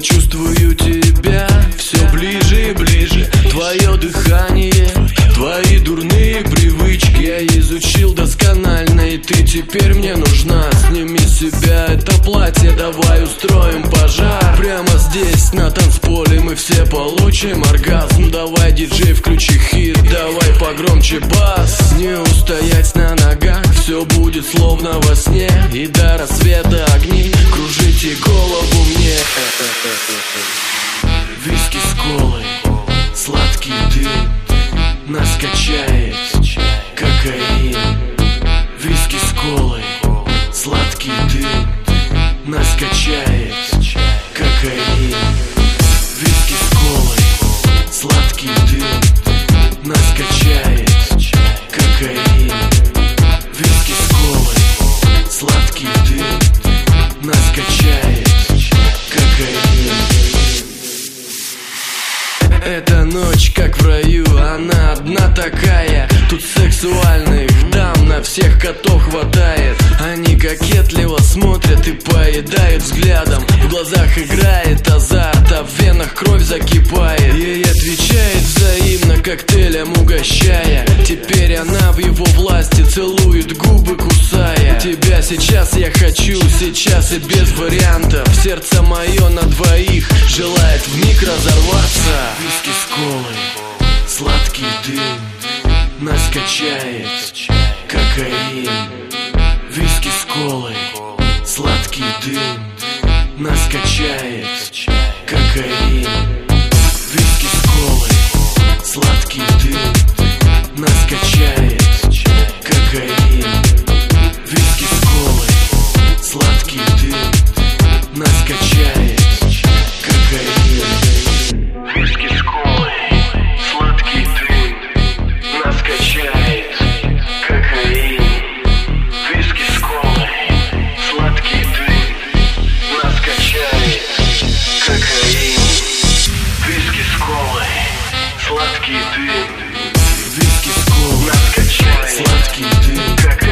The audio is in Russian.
Чувствую тебя. Все ближе и ближе. Твое дыхание, твои дурные привычки. Я изучил досконально и ты теперь мне нужна. Сними себя это платье, давай устроим пожар. Прямо здесь, на танцполе мы все получим оргазм. Давай, диджей, включи хит, давай погромче бас. Не устоять на ногах, все будет словно во сне. И до рассвета огни, кружите голову мне Виски с колой, сладкий дым Нас качает кокаин Виски с колой, сладкий дым Нас качает эта ночь как в раю, она одна такая. Тут сексуальных дам на всех котов хватает. Они кокетливо смотрят и поедают взглядом. В глазах играет азарт, а в венах кровь закипает. Ей отвечает взаимно коктейлем угощая она в его власти целует губы кусая. Тебя сейчас я хочу, сейчас и без вариантов. Сердце мое на двоих желает вмиг разорваться. Виски с колой, сладкий дым Нас качает кокаин Виски с колой, сладкий дым Нас качает кокаин виски с колой Сладкий дым, как